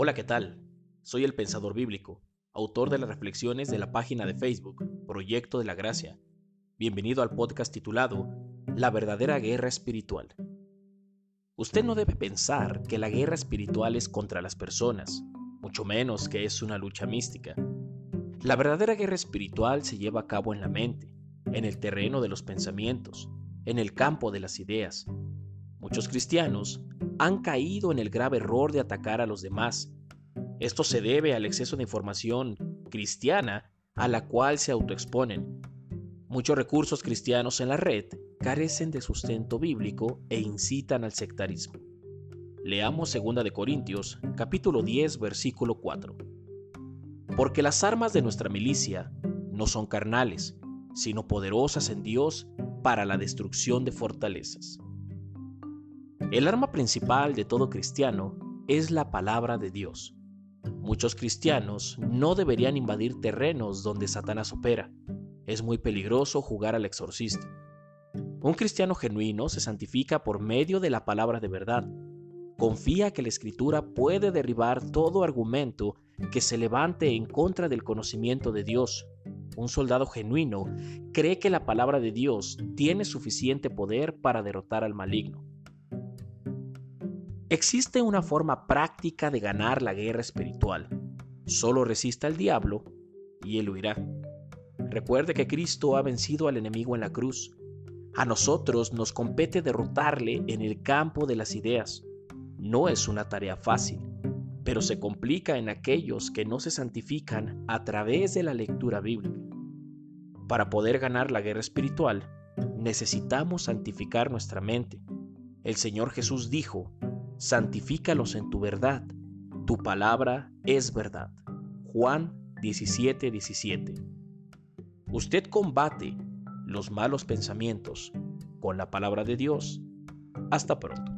Hola, ¿qué tal? Soy el Pensador Bíblico, autor de las reflexiones de la página de Facebook, Proyecto de la Gracia. Bienvenido al podcast titulado La verdadera guerra espiritual. Usted no debe pensar que la guerra espiritual es contra las personas, mucho menos que es una lucha mística. La verdadera guerra espiritual se lleva a cabo en la mente, en el terreno de los pensamientos, en el campo de las ideas. Muchos cristianos han caído en el grave error de atacar a los demás. Esto se debe al exceso de información cristiana a la cual se autoexponen. Muchos recursos cristianos en la red carecen de sustento bíblico e incitan al sectarismo. Leamos 2 de Corintios, capítulo 10, versículo 4. Porque las armas de nuestra milicia no son carnales, sino poderosas en Dios para la destrucción de fortalezas. El arma principal de todo cristiano es la palabra de Dios. Muchos cristianos no deberían invadir terrenos donde Satanás opera. Es muy peligroso jugar al exorcista. Un cristiano genuino se santifica por medio de la palabra de verdad. Confía que la escritura puede derribar todo argumento que se levante en contra del conocimiento de Dios. Un soldado genuino cree que la palabra de Dios tiene suficiente poder para derrotar al maligno. Existe una forma práctica de ganar la guerra espiritual. Solo resista al diablo y él huirá. Recuerde que Cristo ha vencido al enemigo en la cruz. A nosotros nos compete derrotarle en el campo de las ideas. No es una tarea fácil, pero se complica en aquellos que no se santifican a través de la lectura bíblica. Para poder ganar la guerra espiritual, necesitamos santificar nuestra mente. El Señor Jesús dijo, santifícalos en tu verdad. Tu palabra es verdad. Juan 17:17. 17. Usted combate los malos pensamientos con la palabra de Dios. Hasta pronto.